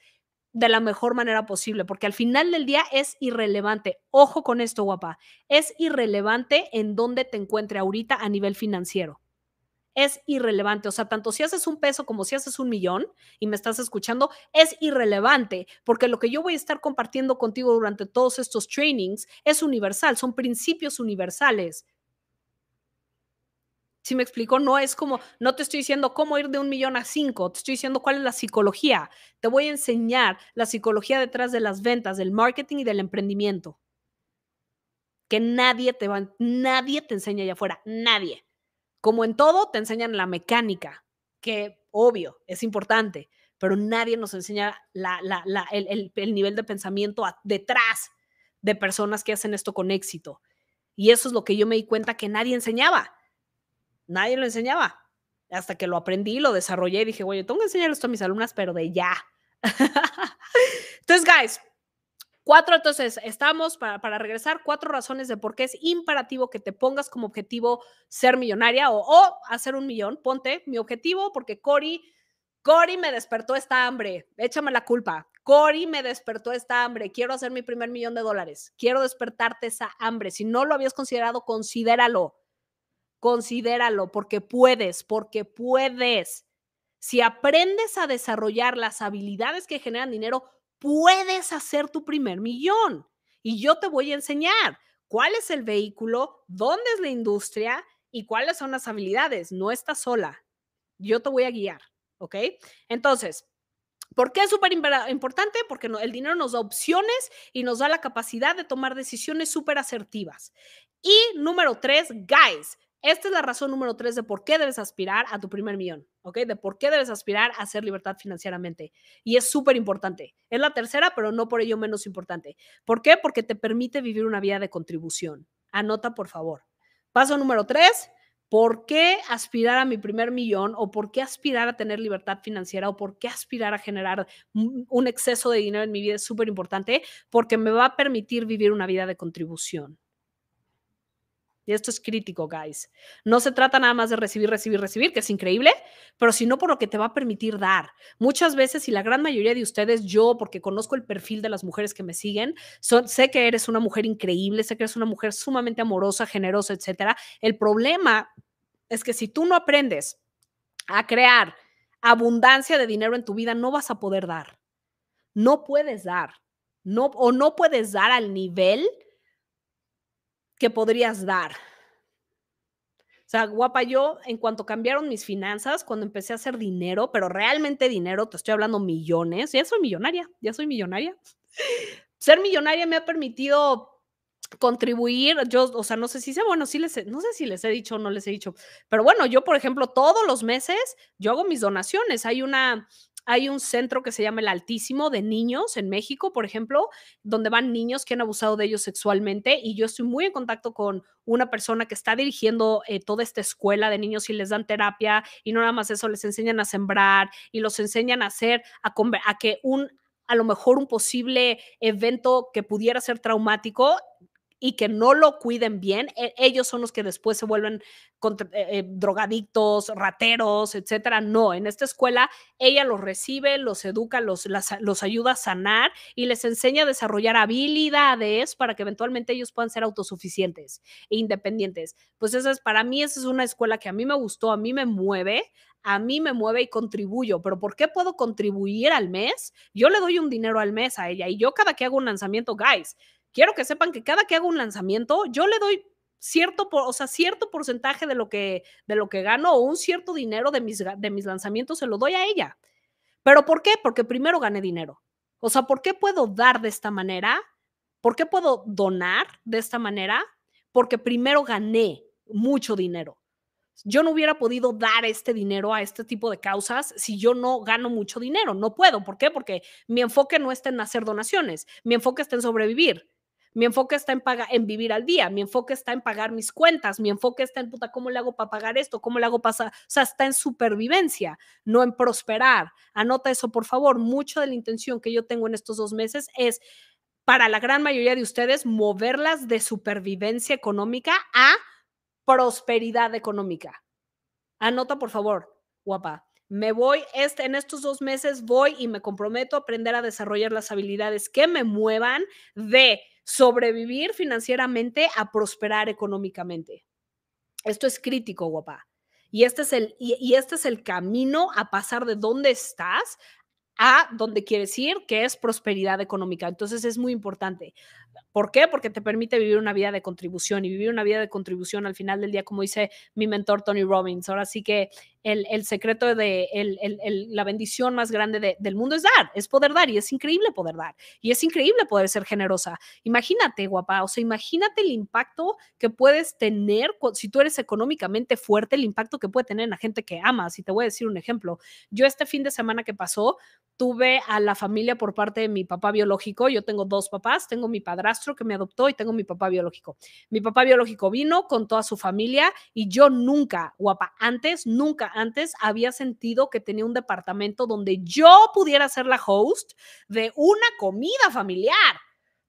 de la mejor manera posible, porque al final del día es irrelevante. Ojo con esto, guapa. Es irrelevante en dónde te encuentre ahorita a nivel financiero. Es irrelevante. O sea, tanto si haces un peso como si haces un millón y me estás escuchando, es irrelevante, porque lo que yo voy a estar compartiendo contigo durante todos estos trainings es universal, son principios universales. Si me explico, no es como, no te estoy diciendo cómo ir de un millón a cinco, te estoy diciendo cuál es la psicología. Te voy a enseñar la psicología detrás de las ventas, del marketing y del emprendimiento. Que nadie te va, nadie te enseña allá afuera, nadie. Como en todo, te enseñan la mecánica, que obvio, es importante, pero nadie nos enseña la, el, el, nivel de pensamiento detrás de personas que hacen esto con éxito. Y eso es lo que yo me di cuenta que nadie enseñaba Nadie lo enseñaba. Hasta que lo aprendí, lo desarrollé y dije, oye, tengo que enseñar esto a mis alumnas, pero de ya. entonces, guys, cuatro, entonces, estamos para, para, regresar, cuatro razones de por qué es imperativo que te pongas como objetivo ser millonaria o, o hacer un millón. Ponte mi objetivo porque Cory, Cory me despertó esta hambre. Échame la culpa. Cory me despertó esta hambre. Quiero hacer mi primer millón de dólares. Quiero despertarte esa hambre. Si no lo habías considerado, considéralo considéralo porque puedes, porque puedes. Si aprendes a desarrollar las habilidades que generan dinero, puedes hacer tu primer millón. Y yo te voy a enseñar cuál es el vehículo, dónde es la industria y cuáles son las habilidades. No estás sola. Yo te voy a guiar, ¿ok? Entonces, ¿Por qué es súper importante? Porque el dinero nos da opciones y nos da la capacidad de tomar decisiones súper asertivas. Y número tres, guys, esta es la razón número tres de por qué debes aspirar a tu primer millón, ¿ok? De por qué debes aspirar a hacer libertad financieramente. Y es súper importante. Es la tercera, pero no por ello menos importante. ¿Por qué? Porque te permite vivir una vida de contribución. Anota, por favor. Paso número tres. ¿Por qué aspirar a mi primer millón o por qué aspirar a tener libertad financiera o por qué aspirar a generar un exceso de dinero en mi vida es súper importante? Porque me va a permitir vivir una vida de contribución. Y esto es crítico, guys. No se trata nada más de recibir, recibir, recibir, que es increíble, pero sino por lo que te va a permitir dar. Muchas veces, y la gran mayoría de ustedes, yo, porque conozco el perfil de las mujeres que me siguen, sé que eres una mujer increíble, sé que eres una mujer sumamente amorosa, generosa, etcétera. El problema es que si tú no aprendes a crear abundancia de dinero en tu vida, no vas a poder dar. No puedes dar. No, o no puedes dar al nivel que podrías dar. O sea, guapa, yo en cuanto cambiaron mis finanzas, cuando empecé a hacer dinero, pero realmente dinero, te estoy hablando millones, ya soy millonaria, ya soy millonaria. Ser millonaria me ha permitido contribuir, yo, o sea, no sé si sé, bueno, sí les, no sé si les he dicho o no les he dicho, pero bueno, yo, por ejemplo, todos los meses yo hago mis donaciones. Hay una, hay un centro que se llama El Altísimo de niños en México, por ejemplo, donde van niños que han abusado de ellos sexualmente y yo estoy muy en contacto con una persona que está dirigiendo eh, toda esta escuela de niños y les dan terapia y no nada más eso, les enseñan a sembrar y los enseñan a hacer, a, a que un, a lo mejor un posible evento que pudiera ser traumático y que no lo cuiden bien, e, ellos son los que después se vuelven eh, eh, drogadictos, rateros, etcétera. No, en esta escuela ella los recibe, los educa, los, los ayuda a sanar y les enseña a desarrollar habilidades para que eventualmente ellos puedan ser autosuficientes e independientes. Pues eso es, para mí, esa es una escuela que a mí me gustó, a mí me mueve, a mí me mueve y contribuyo, pero ¿por qué puedo contribuir al mes? Yo le doy un dinero al mes a ella y yo cada que hago un lanzamiento, guys, quiero que sepan que cada que hago un lanzamiento, yo le doy cierto, o sea, cierto porcentaje de lo que, de lo que gano o un cierto dinero de mis, de mis lanzamientos se lo doy a ella. ¿Pero por qué? Porque primero gané dinero. O sea, ¿por qué puedo dar de esta manera? ¿Por qué puedo donar de esta manera? Porque primero gané mucho dinero. Yo no hubiera podido dar este dinero a este tipo de causas si yo no gano mucho dinero. No puedo. ¿Por qué? Porque mi enfoque no está en hacer donaciones. Mi enfoque está en sobrevivir. Mi enfoque está en, pagar, en vivir al día, mi enfoque está en pagar mis cuentas, mi enfoque está en, puta, ¿cómo le hago para pagar esto? ¿Cómo le hago para...? O sea, está en supervivencia, no en prosperar. Anota eso, por favor. Mucho de la intención que yo tengo en estos dos meses es para la gran mayoría de ustedes moverlas de supervivencia económica a prosperidad económica. Anota, por favor, guapa me voy, este, en estos dos meses voy y me comprometo a aprender a desarrollar las habilidades que me muevan de sobrevivir financieramente a prosperar económicamente. Esto es crítico, guapa. Y este es el, y, este es el camino a pasar de dónde estás a donde quieres ir, que es prosperidad económica. Entonces es muy importante. ¿Por qué? Porque te permite vivir una vida de contribución y vivir una vida de contribución al final del día, como dice mi mentor Tony Robbins. Ahora sí que el, secreto de la bendición más grande del mundo es dar, es poder dar y es increíble poder dar y es increíble poder ser generosa. Imagínate, guapa, o sea, imagínate el impacto que puedes tener si tú eres económicamente fuerte, el impacto que puede tener en la gente que amas. Y te voy a decir un ejemplo. Yo este fin de semana que pasó, tuve a la familia por parte de mi papá biológico. Yo tengo dos papás, tengo mi padrastro que me adoptó y tengo mi papá biológico. Mi papá biológico vino con toda su familia y yo nunca, guapa, antes, nunca antes había sentido que tenía un departamento donde yo pudiera ser la host de una comida familiar.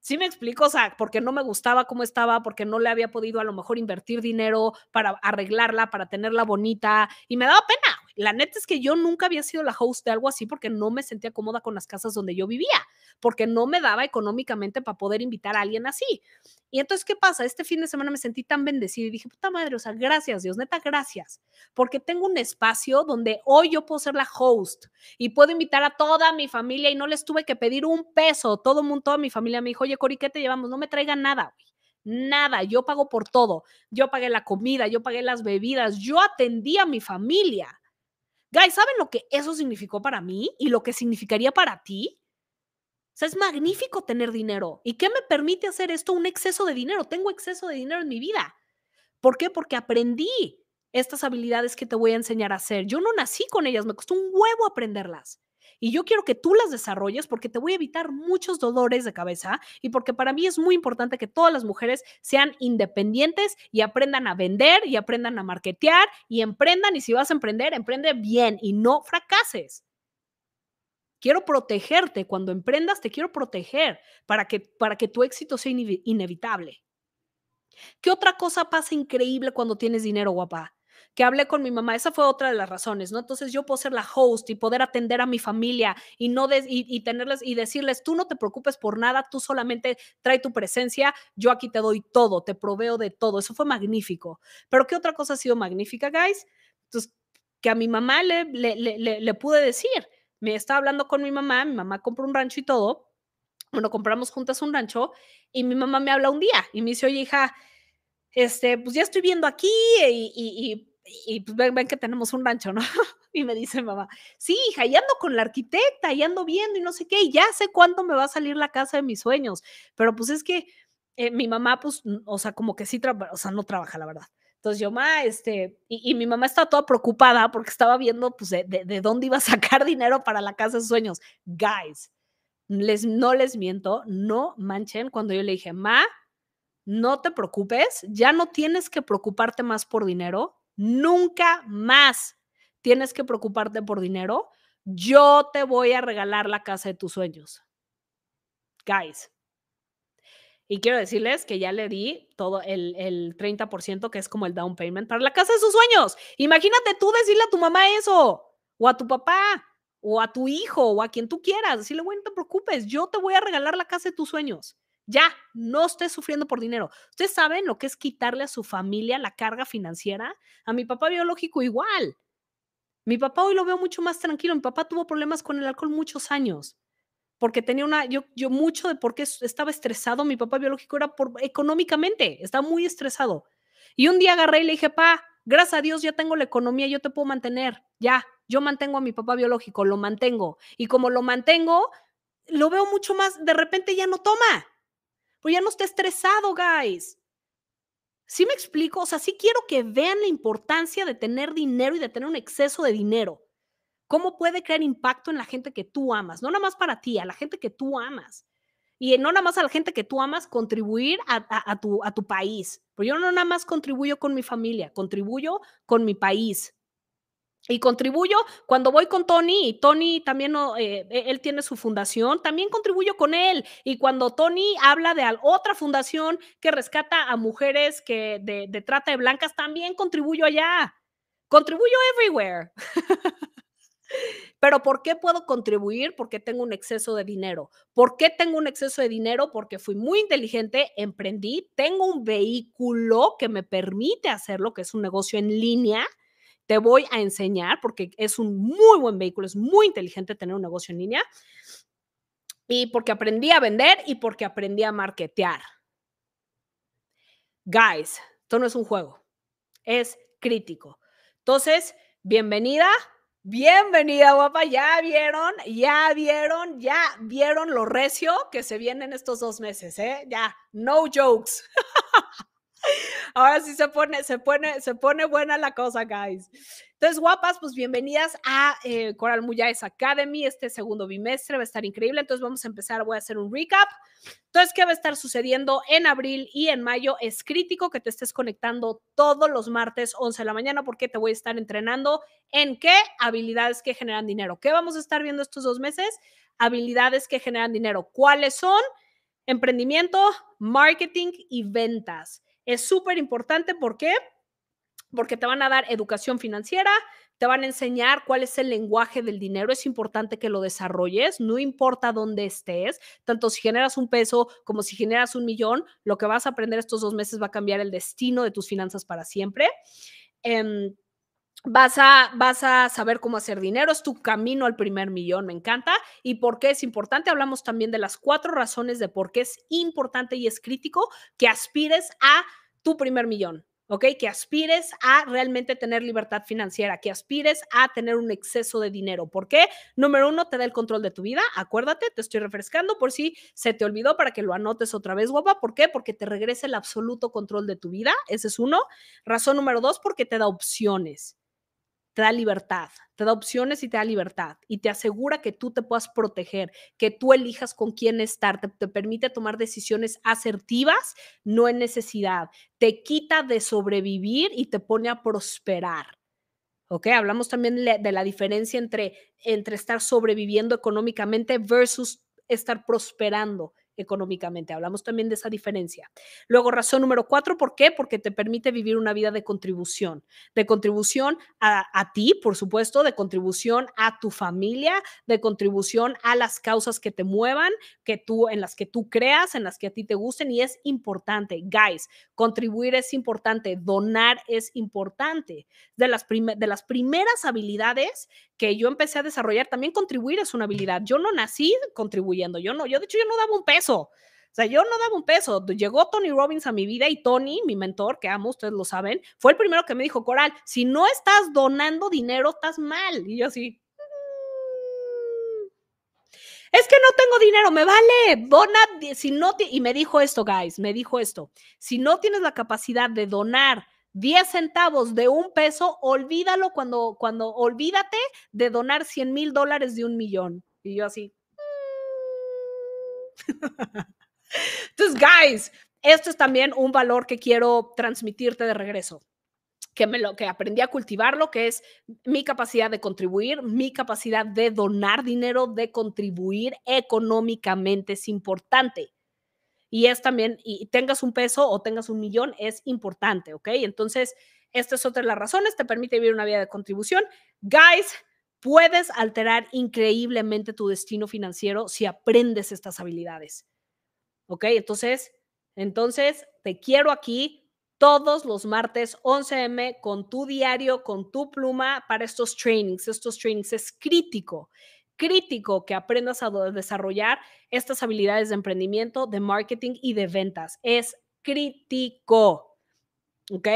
Sí me explico, o sea, porque no me gustaba cómo estaba, porque no le había podido a lo mejor invertir dinero para arreglarla, para tenerla bonita y me daba pena. La neta es que yo nunca había sido la host de algo así porque no me sentía cómoda con las casas donde yo vivía, porque no me daba económicamente para poder invitar a alguien así. Y entonces, ¿qué pasa? Este fin de semana me sentí tan bendecida y dije, puta madre, o sea, gracias Dios, neta, gracias, porque tengo un espacio donde hoy yo puedo ser la host y puedo invitar a toda mi familia y no les tuve que pedir un peso. Todo mundo, toda mi familia me dijo, oye, Cori, ¿qué te llevamos? No me traigan nada, Nada, yo pago por todo. Yo pagué la comida, yo pagué las bebidas, yo atendí a mi familia. Guys, ¿saben lo que eso significó para mí y lo que significaría para ti? O sea, es magnífico tener dinero. ¿Y qué me permite hacer esto? Un exceso de dinero. Tengo exceso de dinero en mi vida. ¿Por qué? Porque aprendí estas habilidades que te voy a enseñar a hacer. Yo no nací con ellas, me costó un huevo aprenderlas. Y yo quiero que tú las desarrolles porque te voy a evitar muchos dolores de cabeza y porque para mí es muy importante que todas las mujeres sean independientes y aprendan a vender y aprendan a marketear y emprendan. Y si vas a emprender, emprende bien y no fracases. Quiero protegerte. Cuando emprendas, te quiero proteger para que, para que tu éxito sea inevitable. ¿Qué otra cosa pasa increíble cuando tienes dinero, guapa? que hablé con mi mamá. Esa fue otra de las razones, ¿no? Entonces yo puedo ser la host y poder atender a mi familia y no y, tenerles y decirles, tú no te preocupes por nada, tú solamente trae tu presencia, yo aquí te doy todo, te proveo de todo. Eso fue magnífico. Pero ¿qué otra cosa ha sido magnífica, guys? Entonces, que a mi mamá le, le, le, le pude decir, me estaba hablando con mi mamá, mi mamá compró un rancho y todo. Bueno, compramos juntas un rancho y mi mamá me habla un día y me dice, oye, hija, este, pues ya estoy viendo aquí y y pues ven, que tenemos un rancho, ¿no? y me dice mamá, sí, hija, y ando con la arquitecta, y ando viendo y no sé qué, y ya sé cuándo me va a salir la casa de mis sueños, pero pues es que eh, mi mamá, pues, o sea, como que sí, o sea, no trabaja, la verdad. Entonces yo, ma, este, y, mi mamá estaba toda preocupada porque estaba viendo, pues, de, de, dónde iba a sacar dinero para la casa de sueños. Guys, les, no les miento, no manchen cuando yo le dije, ma, no te preocupes, ya no tienes que preocuparte más por dinero, Nunca más tienes que preocuparte por dinero. Yo te voy a regalar la casa de tus sueños. Guys. Y quiero decirles que ya le di todo el, el 30% que es como el down payment para la casa de sus sueños. Imagínate tú decirle a tu mamá eso, o a tu papá, o a tu hijo, o a quien tú quieras. Decirle, bueno, no te preocupes, yo te voy a regalar la casa de tus sueños. Ya, no estés sufriendo por dinero. ¿Ustedes saben lo que es quitarle a su familia la carga financiera? A mi papá biológico igual. Mi papá hoy lo veo mucho más tranquilo. Mi papá tuvo problemas con el alcohol muchos años. Porque tenía una, yo, mucho de por qué estaba estresado. Mi papá biológico era por, económicamente, estaba muy estresado. Y un día agarré y le dije, pa, gracias a Dios ya tengo la economía, yo te puedo mantener. Ya, yo mantengo a mi papá biológico, lo mantengo. Y como lo mantengo, lo veo mucho más, de repente ya no toma pero ya no está estresado, guys. ¿Sí me explico? O sea, sí quiero que vean la importancia de tener dinero y de tener un exceso de dinero. ¿Cómo puede crear impacto en la gente que tú amas? No nada más para ti, a la gente que tú amas. Y no nada más a la gente que tú amas, contribuir a, tu, a tu país. Pero yo no nada más contribuyo con mi familia, contribuyo con mi país. Y contribuyo cuando voy con Tony, y Tony también, eh, e, él tiene su fundación, también contribuyo con él. Y cuando Tony habla de otra fundación que rescata a mujeres que de, trata de blancas, también contribuyo allá. Contribuyo everywhere. Pero ¿por qué puedo contribuir? Porque tengo un exceso de dinero. ¿Por qué tengo un exceso de dinero? Porque fui muy inteligente, emprendí, tengo un vehículo que me permite hacerlo, que es un negocio en línea. Te voy a enseñar porque es un muy buen vehículo, es muy inteligente tener un negocio en línea. Y porque aprendí a vender y porque aprendí a marketear. Guys, esto no es un juego, es crítico. Entonces, bienvenida, Bienvenida, guapa. Ya vieron, ya vieron, ya vieron lo recio que se viene en estos dos meses, ¿eh? Ya, no jokes. Ahora sí se pone, se pone, se pone buena la cosa, guys. Entonces, guapas, pues bienvenidas a eh, Coral Muyáez Academy. Este segundo bimestre va a estar increíble. Entonces, vamos a empezar. Voy a hacer un recap. Entonces, ¿qué va a estar sucediendo en abril y en mayo? Es crítico que te estés conectando todos los martes 11 de la mañana porque te voy a estar entrenando en qué habilidades que generan dinero. ¿Qué vamos a estar viendo estos dos meses? Habilidades que generan dinero. ¿Cuáles son? Emprendimiento, marketing y ventas. Es súper importante, ¿por qué? Porque te van a dar educación financiera, te van a enseñar cuál es el lenguaje del dinero. Es importante que lo desarrolles, no importa dónde estés, tanto si generas un peso como si generas un millón, lo que vas a aprender estos dos meses va a cambiar el destino de tus finanzas para siempre. Em, vas a, vas a saber cómo hacer dinero, es tu camino al primer millón, me encanta. ¿Y por qué es importante? Hablamos también de las cuatro razones de por qué es importante y es crítico que aspires a tu primer millón. ¿Ok? Que aspires a realmente tener libertad financiera, que aspires a tener un exceso de dinero. ¿Por qué? Número uno, te da el control de tu vida. Acuérdate, te estoy refrescando por si se te olvidó para que lo anotes otra vez, guapa. ¿Por qué? Porque te regresa el absoluto control de tu vida. Ese es uno. Razón número dos, porque te da opciones te da libertad, te da opciones y te da libertad y te asegura que tú te puedas proteger, que tú elijas con quién estar, te, permite tomar decisiones asertivas, no en necesidad, te quita de sobrevivir y te pone a prosperar. ¿Ok? Hablamos también de la diferencia entre, entre estar sobreviviendo económicamente versus estar prosperando económicamente. Hablamos también de esa diferencia. Luego, razón número cuatro, ¿por qué? Porque te permite vivir una vida de contribución, de contribución a, ti, por supuesto, de contribución a tu familia, de contribución a las causas que te muevan, que tú, en las que tú creas, en las que a ti te gusten y es importante. Guys, contribuir es importante, donar es importante. De las, de las primeras habilidades que yo empecé a desarrollar, también contribuir es una habilidad. Yo no nací contribuyendo, yo no, yo de hecho yo no daba un peso. O sea, yo no daba un peso. Llegó Tony Robbins a mi vida y Tony, mi mentor, que amo, ustedes lo saben, fue el primero que me dijo, Coral, si no estás donando dinero, estás mal. Y yo así, mm, es que no tengo dinero, me vale, dona, si no, y me dijo esto, guys, me dijo esto, si no tienes la capacidad de donar 10 centavos de un peso, olvídalo cuando, cuando, olvídate de donar 100 mil dólares de un millón. Y yo así. Mm". Entonces, guys, esto es también un valor que quiero transmitirte de regreso. Que, me lo, que aprendí a cultivarlo, que es mi capacidad de contribuir, mi capacidad de donar dinero, de contribuir económicamente es importante y es también, y tengas un peso o tengas un millón, es importante, ¿ok? Entonces, esta es otra de las razones, te permite vivir una vida de contribución. Guys, puedes alterar increíblemente tu destino financiero si aprendes estas habilidades, ¿ok? Entonces, entonces, te quiero aquí todos los martes 11M con tu diario, con tu pluma para estos trainings. Estos trainings es crítico crítico que aprendas a desarrollar estas habilidades de emprendimiento, de marketing y de ventas. Es crítico. ¿Ok?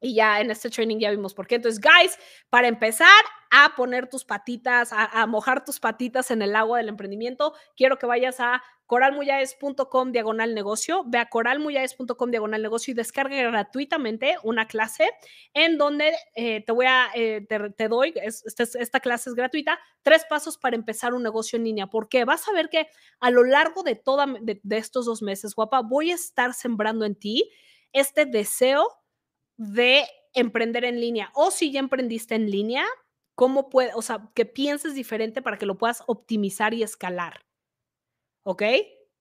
Y ya en este training ya vimos por qué. Entonces, guys, para empezar a poner tus patitas, a, mojar tus patitas en el agua del emprendimiento, quiero que vayas a coralmuyáez.com diagonal negocio, ve a coralmuyáez.com diagonal negocio y descargue gratuitamente una clase en donde eh, te voy a, eh, te, doy, esta, clase es gratuita, tres pasos para empezar un negocio en línea, porque vas a ver que a lo largo de, toda, de estos dos meses, guapa, voy a estar sembrando en ti este deseo de emprender en línea o si ya emprendiste en línea, cómo puede, o sea, que pienses diferente para que lo puedas optimizar y escalar. ¿Ok?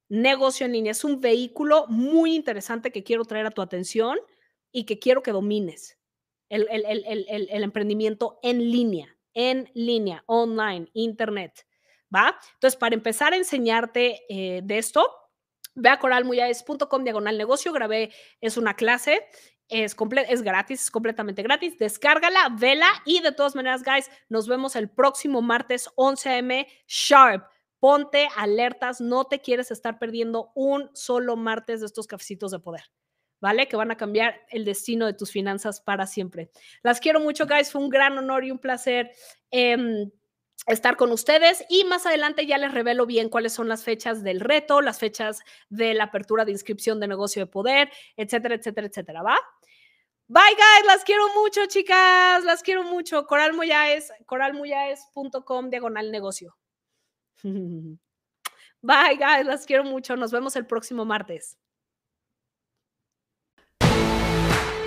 Negocio en línea es un vehículo muy interesante que quiero traer a tu atención y que quiero que domines. El, el, el, el emprendimiento en línea en línea, online, internet. ¿Va? Entonces, para empezar a enseñarte eh, de esto, ve a coralmuyas.com diagonal negocio, grabé, es una clase, es, es gratis, es completamente gratis, descárgala, vela y de todas maneras, guys, nos vemos el próximo martes 11 a.m. sharp. Ponte alertas, no te quieres estar perdiendo un solo martes de estos cafecitos de poder. ¿vale? Que van a cambiar el destino de tus finanzas para siempre. Las quiero mucho, guys. Fue un gran honor y un placer. Em, estar con ustedes y más adelante ya les revelo bien cuáles son las fechas del reto, las fechas de la apertura de inscripción de negocio de poder, etcétera, etcétera, etcétera, ¿va? Bye guys, las quiero mucho, chicas, las quiero mucho. Coral Muyáez, coralmuyáez.com diagonal negocio. Bye guys, las quiero mucho. Nos vemos el próximo martes.